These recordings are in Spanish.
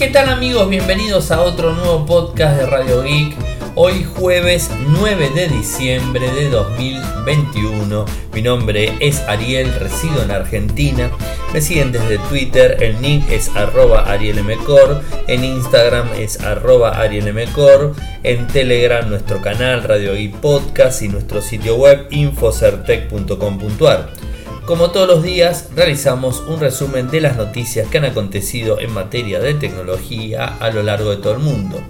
¿Qué tal amigos? Bienvenidos a otro nuevo podcast de Radio Geek. Hoy jueves 9 de diciembre de 2021. Mi nombre es Ariel, resido en Argentina. Me siguen desde Twitter, el nick es arroba arielmcor, en Instagram es arroba arielmcor, en Telegram nuestro canal Radio Geek Podcast y nuestro sitio web infocertec.com.ar. Como todos los días, realizamos un resumen de las noticias que han acontecido en materia de tecnología a lo largo de todo el mundo.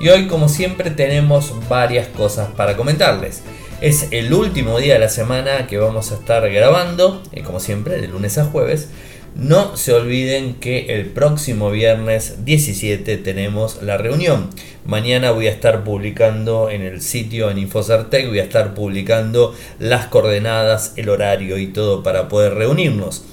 Y hoy, como siempre, tenemos varias cosas para comentarles. Es el último día de la semana que vamos a estar grabando, y como siempre, de lunes a jueves. No se olviden que el próximo viernes 17 tenemos la reunión. Mañana voy a estar publicando en el sitio en Infocertec, voy a estar publicando las coordenadas, el horario y todo para poder reunirnos.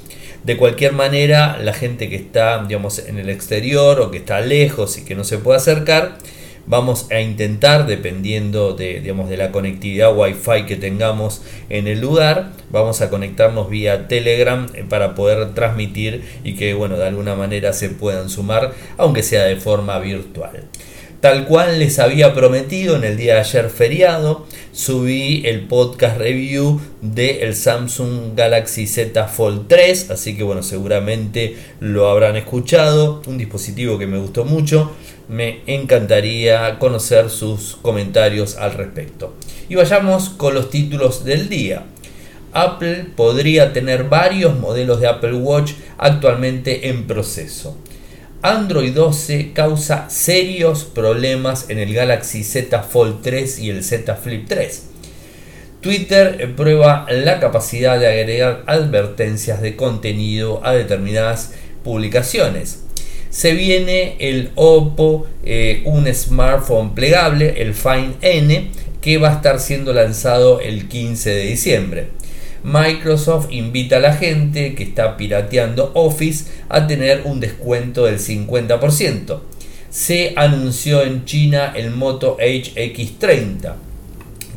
De cualquier manera, la gente que está digamos, en el exterior o que está lejos y que no se puede acercar, Vamos a intentar, dependiendo de, digamos, de la conectividad Wi-Fi que tengamos en el lugar, vamos a conectarnos vía Telegram eh, para poder transmitir y que bueno, de alguna manera se puedan sumar, aunque sea de forma virtual. Tal cual les había prometido en el día de ayer feriado, subí el podcast review del el Samsung Galaxy Z Fold 3, así que bueno, seguramente lo habrán escuchado, un dispositivo que me gustó mucho me encantaría conocer sus comentarios al respecto. Y vayamos con los títulos del día. Apple podría tener varios modelos de Apple Watch actualmente en proceso. Android 12 causa serios problemas en el Galaxy Z Fold 3 y el Z Flip 3. Twitter prueba la capacidad de agregar advertencias de contenido a determinadas publicaciones se viene el Oppo, eh, un smartphone plegable, el Find N, que va a estar siendo lanzado el 15 de diciembre. Microsoft invita a la gente que está pirateando Office a tener un descuento del 50%. Se anunció en China el Moto HX30.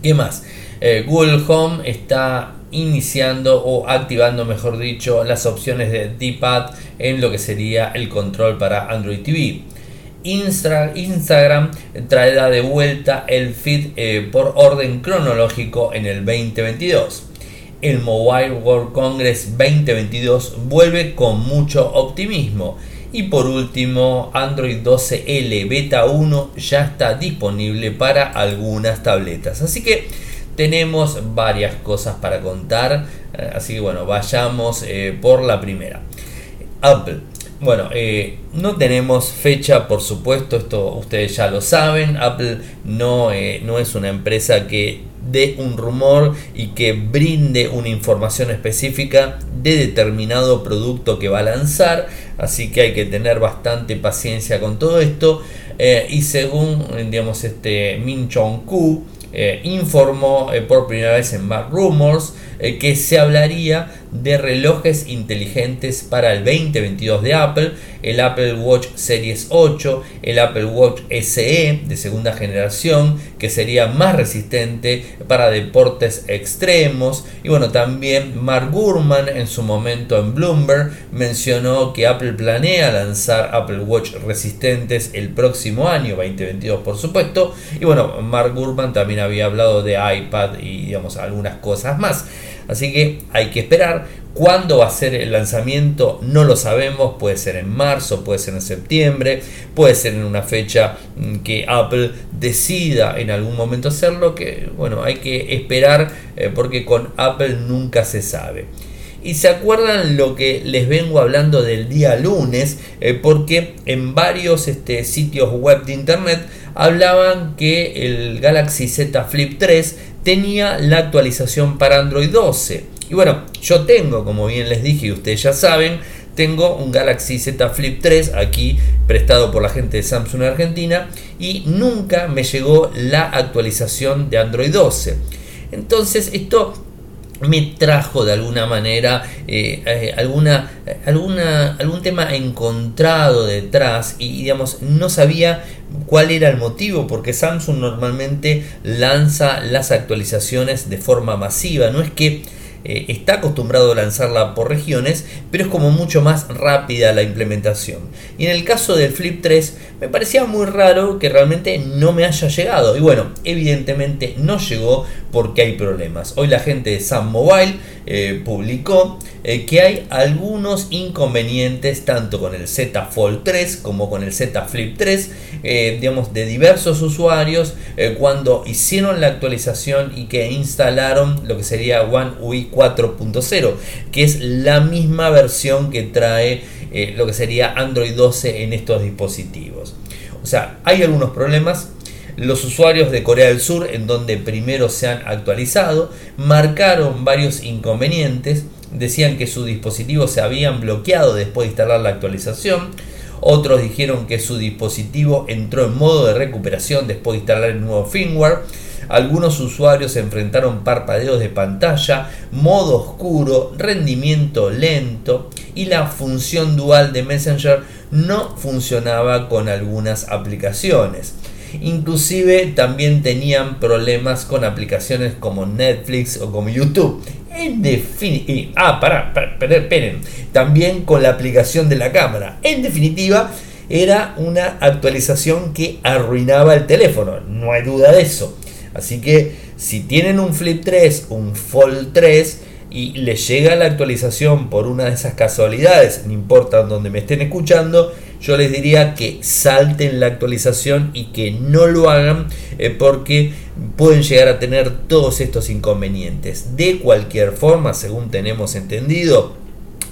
¿Qué más? Eh, Google Home está iniciando o activando, mejor dicho, las opciones de D-Pad en lo que sería el control para Android TV. Instagram traerá de vuelta el feed eh, por orden cronológico en el 2022. El Mobile World Congress 2022 vuelve con mucho optimismo. Y por último, Android 12L Beta 1 ya está disponible para algunas tabletas. Así que tenemos varias cosas para contar, eh, así que bueno, vayamos eh, por la primera. Apple. Bueno, eh, no tenemos fecha, por supuesto, esto ustedes ya lo saben. Apple no, no es una empresa que dé un rumor y que brinde una información específica de determinado producto que va a lanzar. Así que hay que tener bastante paciencia con todo esto. y según, digamos, este Min Chong Ku, eh, informó eh, por primera vez en Bad Rumors eh, que se hablaría de relojes inteligentes para el 2022 de Apple, el Apple Watch Series 8, el Apple Watch SE de segunda generación, que sería más resistente para deportes extremos. Y bueno, también Mark Gurman en su momento en Bloomberg mencionó que Apple planea lanzar Apple Watch resistentes el próximo año, 2022 por supuesto. Y bueno, Mark Gurman también había hablado de iPad y digamos algunas cosas más. Así que hay que esperar. ¿Cuándo va a ser el lanzamiento? No lo sabemos. Puede ser en marzo, puede ser en septiembre, puede ser en una fecha mm, que Apple decida en algún momento hacerlo. Que bueno, hay que esperar eh, porque con Apple nunca se sabe. Y se acuerdan lo que les vengo hablando del día lunes, eh, porque en varios este, sitios web de internet hablaban que el Galaxy Z Flip 3 tenía la actualización para Android 12. Y bueno, yo tengo, como bien les dije y ustedes ya saben, tengo un Galaxy Z Flip 3 aquí prestado por la gente de Samsung Argentina y nunca me llegó la actualización de Android 12. Entonces esto me trajo de alguna manera eh, eh, alguna, alguna, algún tema encontrado detrás y digamos no sabía cuál era el motivo porque Samsung normalmente lanza las actualizaciones de forma masiva. No es que eh, está acostumbrado a lanzarla por regiones, pero es como mucho más rápida la implementación. Y en el caso del Flip 3 me parecía muy raro que realmente no me haya llegado. Y bueno, evidentemente no llegó porque hay problemas. Hoy la gente de Sam Mobile eh, publicó eh, que hay algunos inconvenientes tanto con el Z Fold 3 como con el Z Flip 3, digamos, de diversos usuarios cuando hicieron la actualización y que instalaron lo que sería One UI 4.0, que es la misma versión que trae eh, lo que sería Android 12 en estos dispositivos. O sea, hay algunos problemas. Los usuarios de Corea del Sur, en donde primero se han actualizado, marcaron varios inconvenientes. Decían que sus dispositivos se habían bloqueado después de instalar la actualización. Otros dijeron que su dispositivo entró en modo de recuperación después de instalar el nuevo firmware. Algunos usuarios enfrentaron parpadeos de pantalla, modo oscuro, rendimiento lento y la función dual de Messenger no funcionaba con algunas aplicaciones. Inclusive también tenían problemas con aplicaciones como Netflix o como YouTube. Ah, pará, esperen, también con la aplicación de la cámara. En definitiva, era una actualización que arruinaba el teléfono, no hay duda de eso. Así que si tienen un Flip 3, un Fold 3 y les llega la actualización por una de esas casualidades, no importa donde me estén escuchando, yo les diría que salten la actualización y que no lo hagan eh, porque pueden llegar a tener todos estos inconvenientes. De cualquier forma, según tenemos entendido,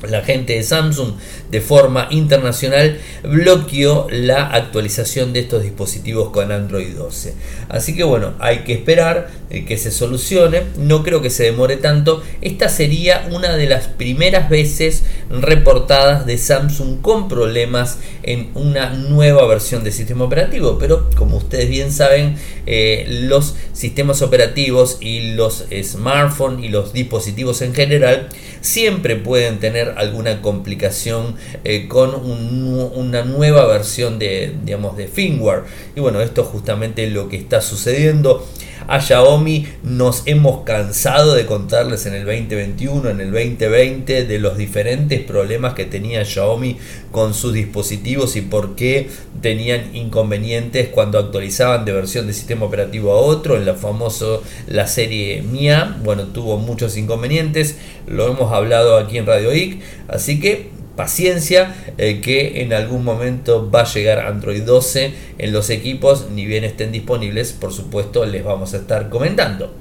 la gente de Samsung de forma internacional bloqueó la actualización de estos dispositivos con Android 12. Así que bueno, hay que esperar eh, que se solucione. No creo que se demore tanto. Esta sería una de las primeras veces reportadas de Samsung con problemas en una nueva versión de sistema operativo. Pero como ustedes bien saben, eh, los sistemas operativos y los smartphones y los dispositivos en general siempre pueden tener alguna complicación eh, con una nueva versión de, digamos, de firmware. Y bueno, esto es justamente lo que está sucediendo a Xiaomi nos hemos cansado de contarles en el 2021, en el 2020, de los diferentes problemas que tenía Xiaomi con sus dispositivos y por qué tenían inconvenientes cuando actualizaban de versión de sistema operativo a otro. En la famoso la serie Mia, bueno, tuvo muchos inconvenientes, lo hemos hablado aquí en Radio IC, así que paciencia eh, que en algún momento va a llegar Android 12 en los equipos, ni bien estén disponibles, por supuesto les vamos a estar comentando.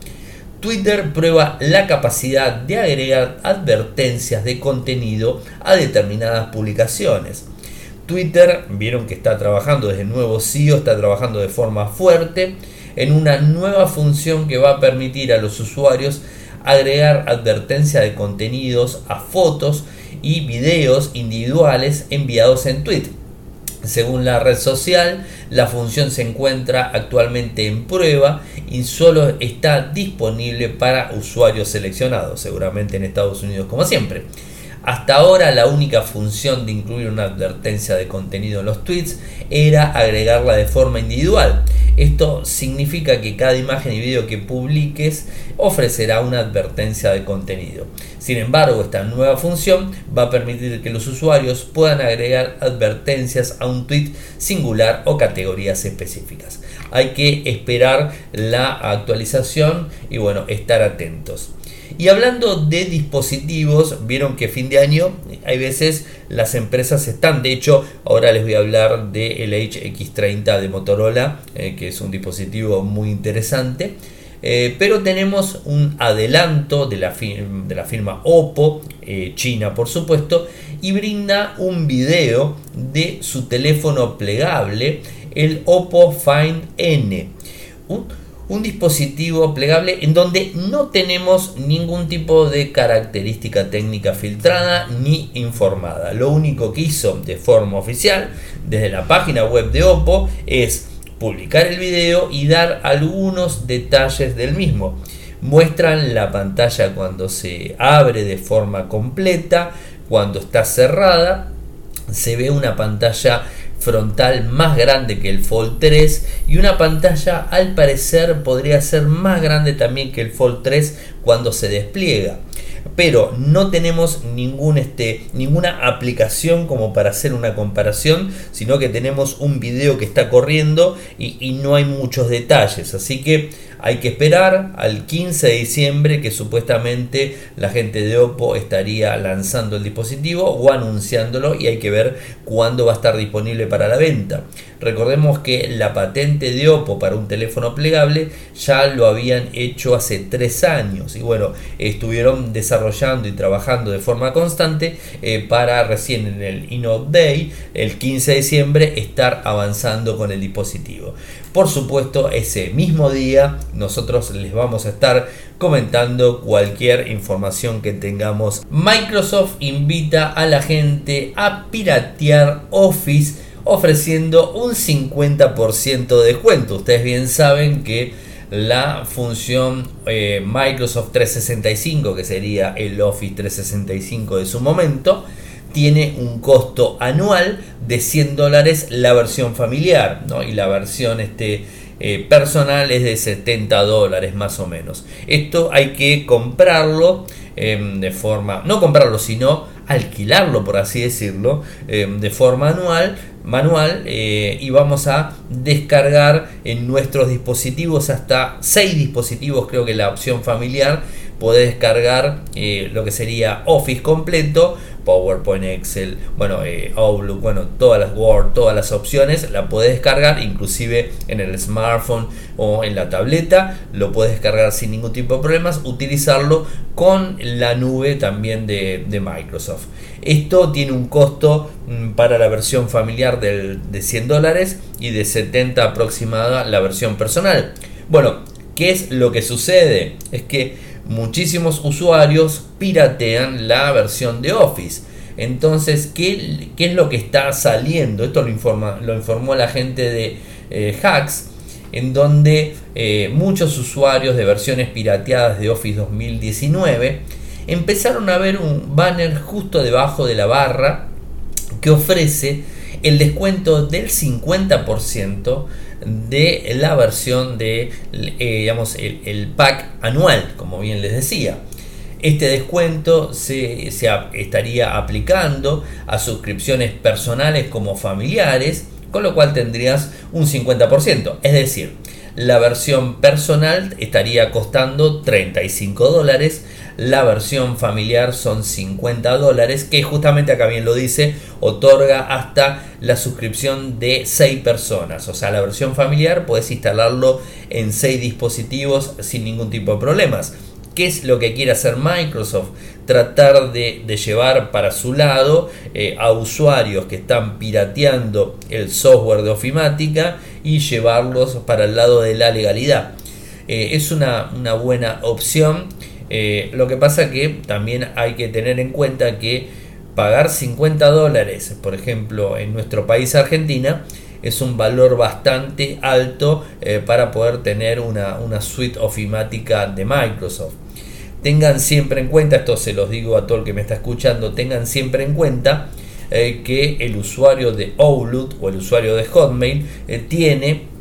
Twitter prueba la capacidad de agregar advertencias de contenido a determinadas publicaciones. Twitter, vieron que está trabajando desde nuevo CEO, está trabajando de forma fuerte en una nueva función que va a permitir a los usuarios agregar advertencias de contenidos a fotos y videos individuales enviados en Twitter. Según la red social, la función se encuentra actualmente en prueba y solo está disponible para usuarios seleccionados, seguramente en Estados Unidos como siempre. Hasta ahora la única función de incluir una advertencia de contenido en los tweets era agregarla de forma individual. Esto significa que cada imagen y video que publiques ofrecerá una advertencia de contenido. Sin embargo, esta nueva función va a permitir que los usuarios puedan agregar advertencias a un tweet singular o categorías específicas. Hay que esperar la actualización y bueno, estar atentos. Y hablando de dispositivos, vieron que fin de año hay veces las empresas están, de hecho, ahora les voy a hablar del HX30 de Motorola, eh, que es un dispositivo muy interesante. Eh, pero tenemos un adelanto de la, de la firma Oppo, eh, China por supuesto, y brinda un video de su teléfono plegable, el Oppo Find N dispositivo plegable en donde no tenemos ningún tipo de característica técnica filtrada ni informada. Lo único que hizo de forma oficial desde la página web de Oppo es publicar el video y dar algunos detalles del mismo. Muestran la pantalla cuando se abre de forma completa, cuando está cerrada, se ve una pantalla frontal más grande que el Fold 3 y una pantalla al parecer podría ser más grande también que el Fold 3 cuando se despliega. pero no tenemos este, ninguna aplicación como para hacer una comparación, sino que tenemos un video que está corriendo y no hay muchos detalles. Así que hay que esperar al 15 de diciembre que supuestamente la gente de Oppo estaría lanzando el dispositivo o anunciándolo y hay que ver cuándo va a estar disponible para la venta. Recordemos que la patente de Oppo para un teléfono plegable ya lo habían hecho hace tres años y bueno, estuvieron desarrollando y trabajando de forma constante eh, para recién en el Innote Day, el 15 de diciembre, estar avanzando con el dispositivo. Por supuesto, ese mismo día nosotros les vamos a estar comentando cualquier información que tengamos. Microsoft invita a la gente a piratear Office ofreciendo un 50% de descuento. Ustedes bien saben que la función eh, Microsoft 365, que sería el Office 365 de su momento, tiene un costo anual de 100 dólares la versión familiar ¿no? y la versión este, eh, personal es de 70 dólares más o menos. Esto hay que comprarlo em, de forma, no comprarlo, sino alquilarlo, por así decirlo, em, de forma anual, manual eh, y vamos a descargar en nuestros dispositivos hasta 6 dispositivos, creo que la opción familiar puede descargar eh, lo que sería Office completo PowerPoint, Excel, bueno, eh, Outlook, bueno, todas las Word, todas las opciones, la puedes descargar inclusive en el smartphone o en la tableta, lo puedes descargar sin ningún tipo de problemas, utilizarlo con la nube también de, Microsoft. Esto tiene un costo mm, para la versión familiar de 100 dólares y de 70 aproximada la versión personal. Bueno, ¿qué es lo que sucede? Es que muchísimos usuarios piratean la versión de Office. Entonces, ¿qué, es lo que está saliendo? Esto lo, informa, lo informó la gente de eh, Hacks, en donde eh, muchos usuarios de versiones pirateadas de Office 2019 empezaron a ver un banner justo debajo de la barra que ofrece el descuento del 50% de la versión de eh, digamos, el, pack anual, como bien les decía. Este descuento se, se, estaría aplicando a suscripciones personales como familiares, con lo cual tendrías un 50%. Es decir, la versión personal estaría costando 35 dólares, la versión familiar son 50 dólares, que justamente acá bien lo dice, otorga hasta la suscripción de 6 personas. O sea, la versión familiar puedes instalarlo en 6 dispositivos sin ningún tipo de problemas. ¿Qué es lo que quiere hacer Microsoft? Tratar de, llevar para su lado eh, a usuarios que están pirateando el software de ofimática y llevarlos para el lado de la legalidad. Eh, es una, una buena opción eh, lo que pasa que también hay que tener en cuenta que pagar 50 dólares, por ejemplo, en nuestro país Argentina, es un valor bastante alto eh, para poder tener una, suite ofimática de Microsoft. Tengan siempre en cuenta, esto se los digo a todo el que me está escuchando, tengan siempre en cuenta eh, que el usuario de Outlook o el usuario de Hotmail tiene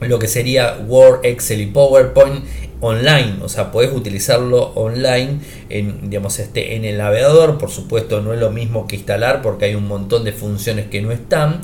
lo que sería Word, Excel y PowerPoint online, o sea, puedes utilizarlo online en, digamos, este, en el navegador, por supuesto no es lo mismo que instalar porque hay un montón de funciones que no están.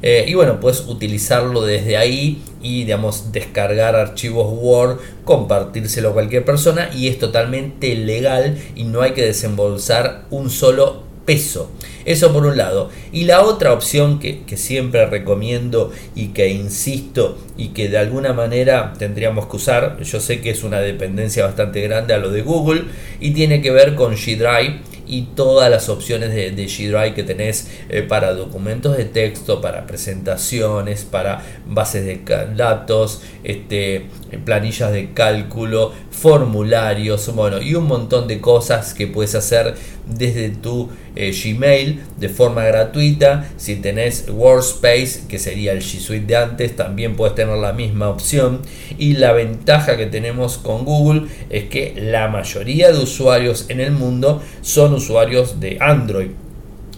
Eh, y bueno, puedes utilizarlo desde ahí y digamos descargar archivos Word, compartírselo a cualquier persona y es totalmente legal y no hay que desembolsar un solo peso. Eso por un lado. Y la otra opción que, siempre recomiendo y que insisto y que de alguna manera tendríamos que usar, yo sé que es una dependencia bastante grande a lo de Google y tiene que ver con G Drive y todas las opciones de, de G Drive que tenés eh, para documentos de texto, para presentaciones, para bases de datos, este, planillas de cálculo, formularios, bueno, y un montón de cosas que puedes hacer desde tu eh, Gmail de forma gratuita. Si tenés Workspace, que sería el G Suite de antes, también puedes tener la misma opción. Y la ventaja que tenemos con Google es que la mayoría de usuarios en el mundo son usuarios de Android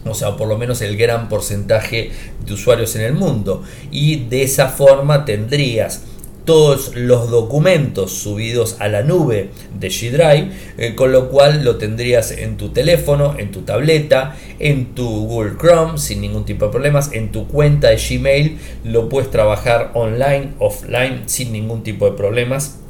o sea, por lo menos el gran porcentaje de usuarios en el mundo. Y de esa forma tendrías todos los documentos subidos a la nube de G Drive, eh, con lo cual lo tendrías en tu teléfono, en tu tableta, en tu Google Chrome sin ningún tipo de problemas, en tu cuenta de Gmail, lo puedes trabajar online, offline sin ningún tipo de problemas.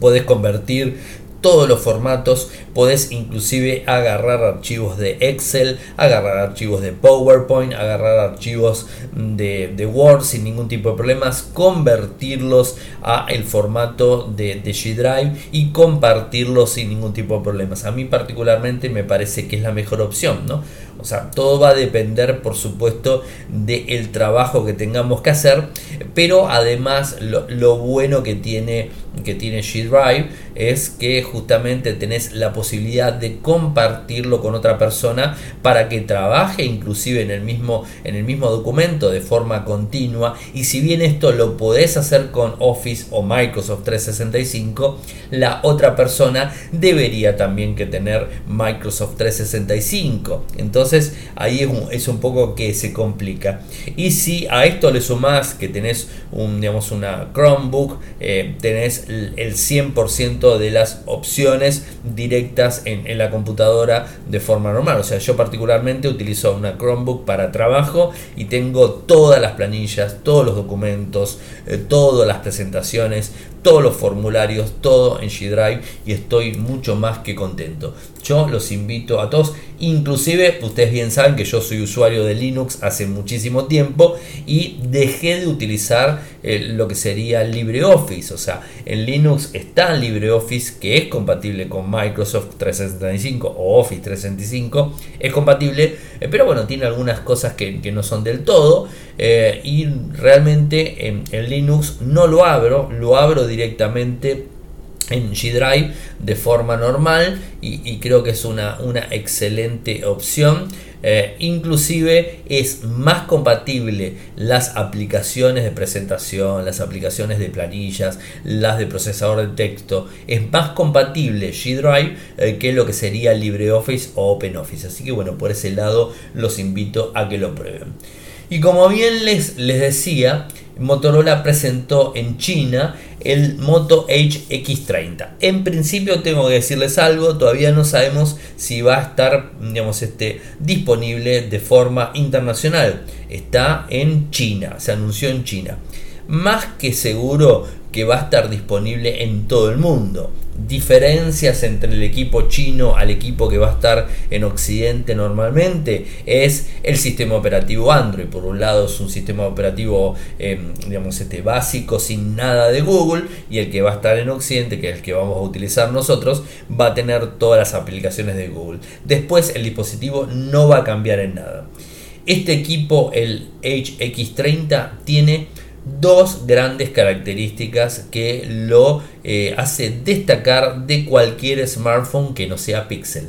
Puedes convertir todos los formatos, podés inclusive agarrar archivos de Excel, agarrar archivos de PowerPoint, agarrar archivos de, Word sin ningún tipo de problemas, convertirlos a el formato de, G Drive y compartirlos sin ningún tipo de problemas. A mí particularmente me parece que es la mejor opción, ¿no? O sea, todo va a depender, por supuesto, del trabajo que tengamos que hacer, pero además lo, bueno que tiene, que tiene G Drive es que justamente tenés la posibilidad de compartirlo con otra persona para que trabaje inclusive en el mismo, en el mismo documento de forma continua. Y si bien esto lo podés hacer con Office o Microsoft 365, la otra persona debería también que tener Microsoft 365. Entonces, ahí es un, poco que se complica. Y si a esto le sumás que tenés un, digamos, una Chromebook, eh, tenés el 100% de las opciones directas en, la computadora de forma normal. O sea, yo particularmente utilizo una Chromebook para trabajo y tengo todas las planillas, todos los documentos, eh, todas las presentaciones, todos los formularios, todo en G Drive y estoy mucho más que contento. Yo los invito a todos, inclusive ustedes bien saben que yo soy usuario de Linux hace muchísimo tiempo y dejé de utilizar eh, lo que sería LibreOffice, o sea, en Linux está LibreOffice que es compatible con Microsoft 365 o Office 365, es compatible, eh, pero bueno, tiene algunas cosas que, no son del todo eh, y realmente en, en Linux no lo abro, lo abro directamente en G Drive de forma normal y, creo que es una, una excelente opción. Eh, inclusive es más compatible las aplicaciones de presentación, las aplicaciones de planillas, las de procesador de texto. Es más compatible G Drive eh, que lo que sería LibreOffice o OpenOffice. Así que bueno, por ese lado los invito a que lo prueben. Y como bien les, les decía, Motorola presentó en China el Moto Edge X30. En principio tengo que decirles algo, todavía no sabemos si va a estar digamos, este, disponible de forma internacional. Está en China, se anunció en China. Más que seguro que va a estar disponible en todo el mundo. Diferencias entre el equipo chino al equipo que va a estar en Occidente normalmente es el sistema operativo Android. Por un lado es un sistema operativo em, digamos este básico sin nada de Google y el que va a estar en Occidente, que es el que vamos a utilizar nosotros, va a tener todas las aplicaciones de Google. Después el dispositivo no va a cambiar en nada. Este equipo, el HX30, tiene dos grandes características que lo eh, hace destacar de cualquier smartphone que no sea Pixel.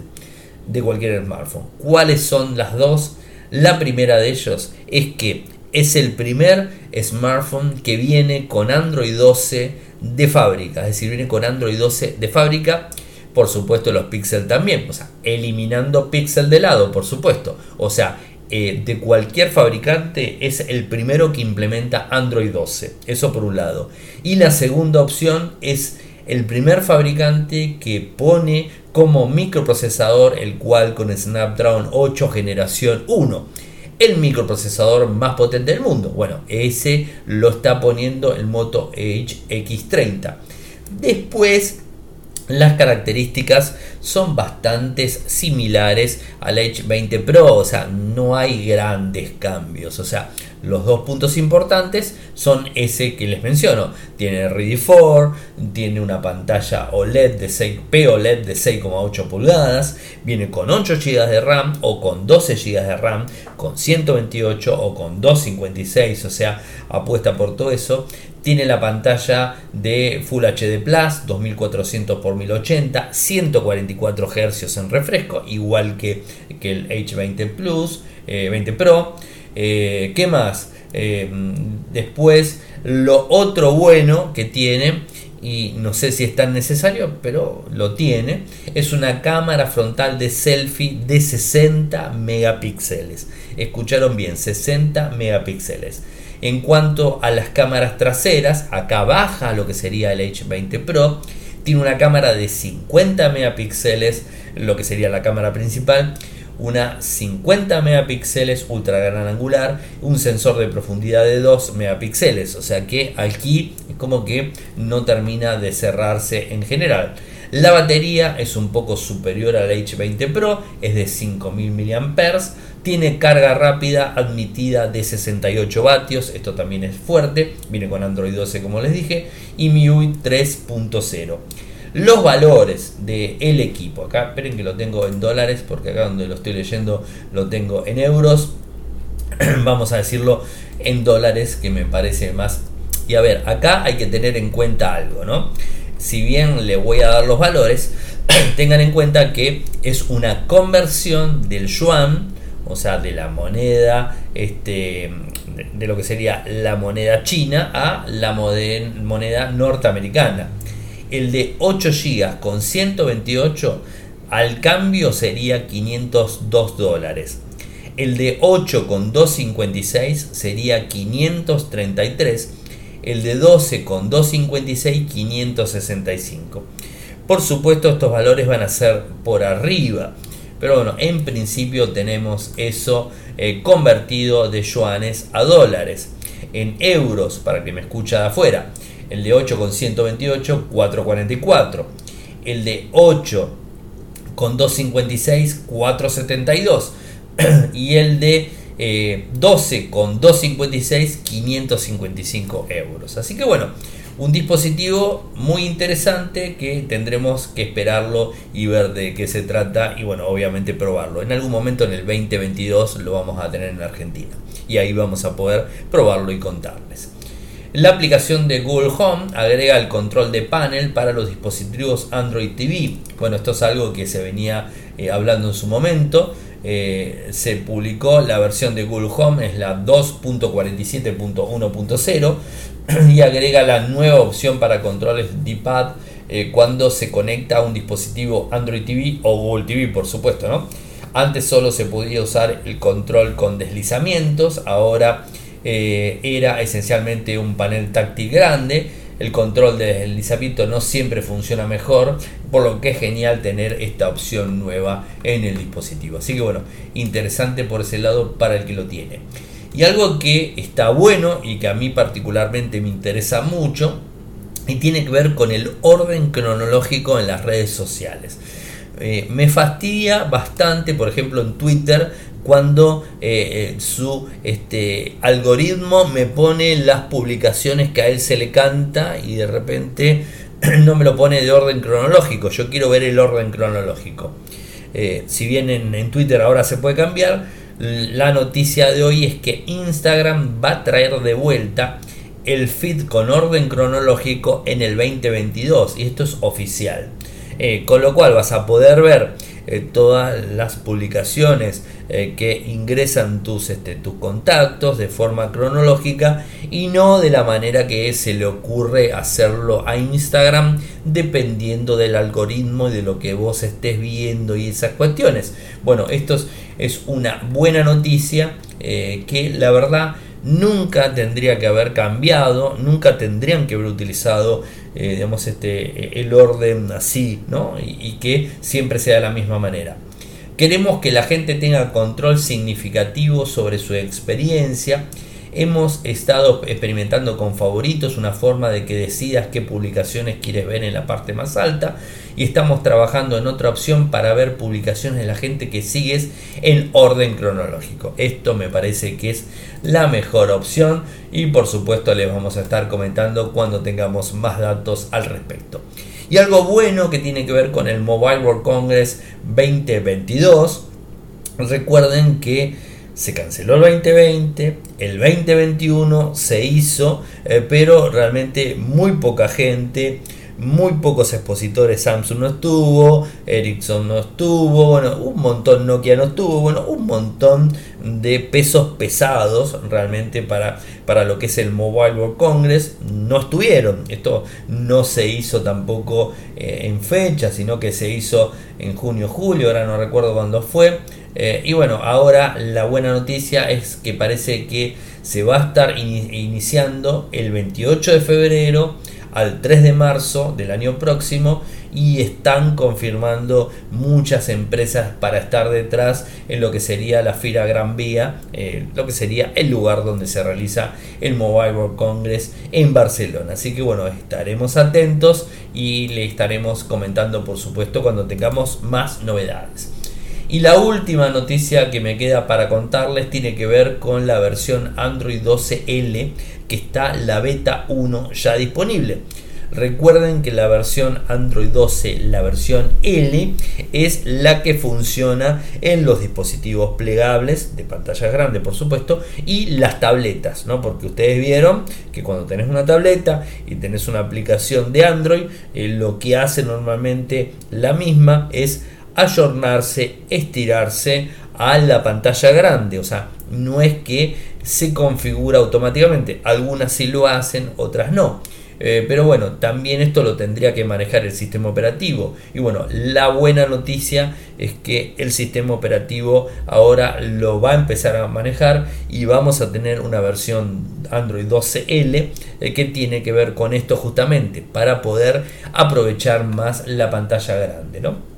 De cualquier smartphone. ¿Cuáles son las dos? La primera de ellos es que es el primer smartphone que viene con Android 12 de fábrica. Es decir, viene con Android 12 de fábrica. Por supuesto los Pixel también. O sea, eliminando Pixel de lado, por supuesto. O sea, eh, de cualquier fabricante es el primero que implementa Android 12. Eso por un lado. Y la segunda opción es el primer fabricante que pone como microprocesador el cual con Snapdragon 8 generación 1. El microprocesador más potente del mundo. Bueno, ese lo está poniendo el Moto Edge X30. Después las características son bastante similares al Edge 20 Pro, o sea, no hay grandes cambios, o sea, los dos puntos importantes son ese que les menciono. Tiene Ready 4, tiene una pantalla OLED de 6, POLED de 6,8 pulgadas, viene con 8 GB de RAM o con 12 GB de RAM, con 128 o con 256, o sea, apuesta por todo eso. Tiene la pantalla de Full HD Plus 2400 x 1080, 144 Hz en refresco, igual que, que el H20 Plus, 20 eh, Pro. Eh, ¿Qué más? Eh, después, lo otro bueno que tiene, y no sé si es tan necesario, pero lo tiene, es una cámara frontal de selfie de 60 megapíxeles. Escucharon bien, 60 megapíxeles. En cuanto a las cámaras traseras, acá baja lo que sería el H20 Pro. Tiene una cámara de 50 megapíxeles, lo que sería la cámara principal una 50 megapíxeles ultra gran angular, un sensor de profundidad de 2 megapíxeles, o sea que aquí es como que no termina de cerrarse en general. La batería es un poco superior al H20 Pro, es de 5000 mAh, tiene carga rápida admitida de 68 vatios, esto también es fuerte, viene con Android 12 como les dije, y MIUI 3.0 los valores del equipo. Acá, esperen que lo tengo en dólares, porque acá donde lo estoy leyendo lo tengo en euros. Vamos a decirlo en dólares, que me parece más. Y a ver, acá hay que tener en cuenta algo, ¿no? Si bien le voy a dar los valores, tengan en cuenta que es una conversión del yuan, o sea, de la moneda, este, de lo que sería la moneda china a la moneda norteamericana. El de 8 GB con 128 al cambio sería 502 dólares. El de 8 con 256 sería 533. El de 12 con 256 565. Por supuesto estos valores van a ser por arriba. Pero bueno, en principio tenemos eso eh, convertido de yuanes a dólares. En euros, para que me escucha de afuera el de 8 con 128, 444. El de 8 con 256, 472. y el de 12 eh, con 256, 555 euros. Así que bueno, un dispositivo muy interesante que tendremos que esperarlo y ver de qué se trata y bueno, obviamente probarlo. En algún momento en el 2022 lo vamos a tener en Argentina y ahí vamos a poder probarlo y contarles. La aplicación de Google Home agrega el control de panel para los dispositivos Android TV. Bueno, esto es algo que se venía eh, hablando en su momento. Eh, se publicó la versión de Google Home, es la 2.47.1.0 y agrega la nueva opción para controles D-Pad eh, cuando se conecta a un dispositivo Android TV o Google TV, por supuesto. ¿no? Antes solo se podía usar el control con deslizamientos, ahora eh, era esencialmente un panel táctil grande. El control de deslizamiento no siempre funciona mejor, por lo que es genial tener esta opción nueva en el dispositivo. Así que bueno, interesante por ese lado para el que lo tiene. Y algo que está bueno y que a mí particularmente me interesa mucho y tiene que ver con el orden cronológico en las redes sociales. Eh, me fastidia bastante, por ejemplo, en Twitter cuando eh, eh, su este, algoritmo me pone las publicaciones que a él se le canta y de repente no me lo pone de orden cronológico. Yo quiero ver el orden cronológico. Eh, si bien en, Twitter ahora se puede cambiar, la noticia de hoy es que Instagram va a traer de vuelta el feed con orden cronológico en el 2022 y esto es oficial. con lo cual vas a poder ver todas las publicaciones eh, que ingresan tus, este, tus contactos de forma cronológica y no de la manera que se le ocurre hacerlo a Instagram dependiendo del algoritmo y de lo que vos estés viendo y esas cuestiones. Bueno, esto es, una buena noticia eh, que la verdad nunca tendría que haber cambiado, nunca tendrían que haber utilizado eh, digamos, este, el orden así, ¿no? y, que siempre sea de la misma manera. Queremos que la gente tenga control significativo sobre su experiencia. Hemos estado experimentando con favoritos una forma de que decidas qué publicaciones quieres ver en la parte más alta y estamos trabajando en otra opción para ver publicaciones de la gente que sigues en orden cronológico. Esto me parece que es la mejor opción y por supuesto les vamos a estar comentando cuando tengamos más datos al respecto. Y algo bueno que tiene que ver con el Mobile World Congress 2022. Recuerden que se canceló el 2020, el 2021 se hizo, eh, pero realmente muy poca gente muy pocos expositores, Samsung no estuvo, Ericsson no estuvo, bueno, un montón Nokia no estuvo, bueno, un montón de pesos pesados realmente para, para lo que es el Mobile World Congress no estuvieron. Esto no se hizo tampoco eh, en fecha, sino que se hizo en junio, julio, ahora no recuerdo cuándo fue. Eh, y bueno, ahora la buena noticia es que parece que se va a estar iniciando el 28 de febrero al 3 de marzo del año próximo y están confirmando muchas empresas para estar detrás en lo que sería la Fira Gran Vía, eh, lo que sería el lugar donde se realiza el Mobile World Congress en Barcelona. Así que bueno, estaremos atentos y le estaremos comentando por supuesto cuando tengamos más novedades. Y la última noticia que me queda para contarles tiene que ver con la versión Android 12L que está la beta 1 ya disponible. Recuerden que la versión Android 12, la versión L, es la que funciona en los dispositivos plegables, de pantalla grande por supuesto, y las tabletas, ¿no? Porque ustedes vieron que cuando tenés una tableta y tenés una aplicación de Android, eh, lo que hace normalmente la misma es ayornarse, estirarse a la pantalla grande. O sea, no es que se configura automáticamente. Algunas sí lo hacen, otras no. Eh, pero bueno, también esto lo tendría que manejar el sistema operativo. Y bueno, la buena noticia es que el sistema operativo ahora lo va a empezar a manejar y vamos a tener una versión Android 12L eh, que tiene que ver con esto justamente para poder aprovechar más la pantalla grande. ¿no?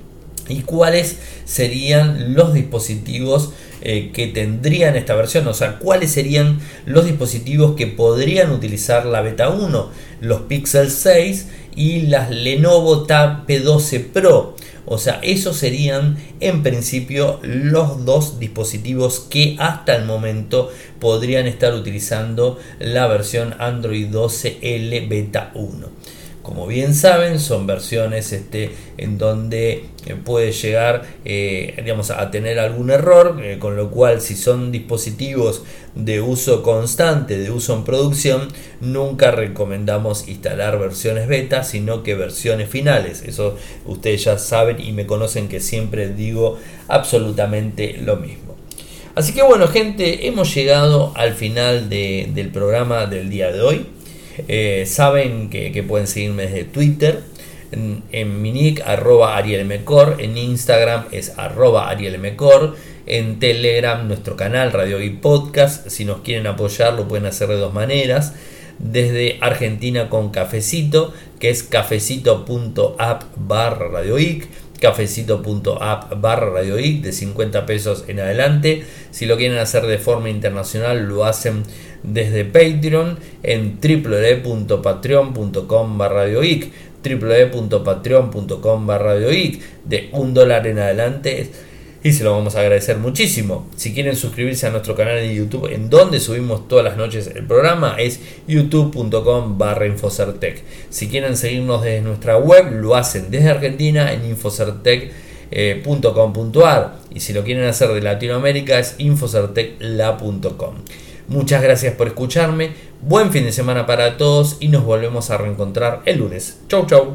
Y cuáles serían los dispositivos eh, que tendrían esta versión, o sea, cuáles serían los dispositivos que podrían utilizar la beta 1, los Pixel 6 y las Lenovo Tab P12 Pro. O sea, esos serían en principio los dos dispositivos que hasta el momento podrían estar utilizando la versión Android 12L Beta 1. Como bien saben, son versiones este, en donde eh, puede llegar eh, digamos, a tener algún error, eh, con lo cual si son dispositivos de uso constante, de uso en producción, nunca recomendamos instalar versiones beta, sino que versiones finales. Eso ustedes ya saben y me conocen que siempre digo absolutamente lo mismo. Así que bueno gente, hemos llegado al final del programa del día de hoy. Eh, saben que, pueden seguirme desde Twitter, en, mi nick, arroba arielmecor, en Instagram es arroba arielmecor, en Telegram nuestro canal Radio y Podcast, si nos quieren apoyar lo pueden hacer de dos maneras, desde Argentina con cafecito, que es cafecito.app barra radioic, cafecito.app barra radioic de 50 pesos en adelante, si lo quieren hacer de forma internacional lo hacen desde Patreon en www.patreon.com barra www.patreon.com barra de un dólar en adelante y se lo vamos a agradecer muchísimo. Si quieren suscribirse a nuestro canal de YouTube en donde subimos todas las noches el programa es youtube.com barra infocertec. Si quieren seguirnos desde nuestra web lo hacen desde Argentina en infocertec.com.ar y si lo quieren hacer de Latinoamérica es infocertecla.com. Muchas gracias por escucharme, buen fin de semana para todos y nos volvemos a reencontrar el lunes. Chau chau.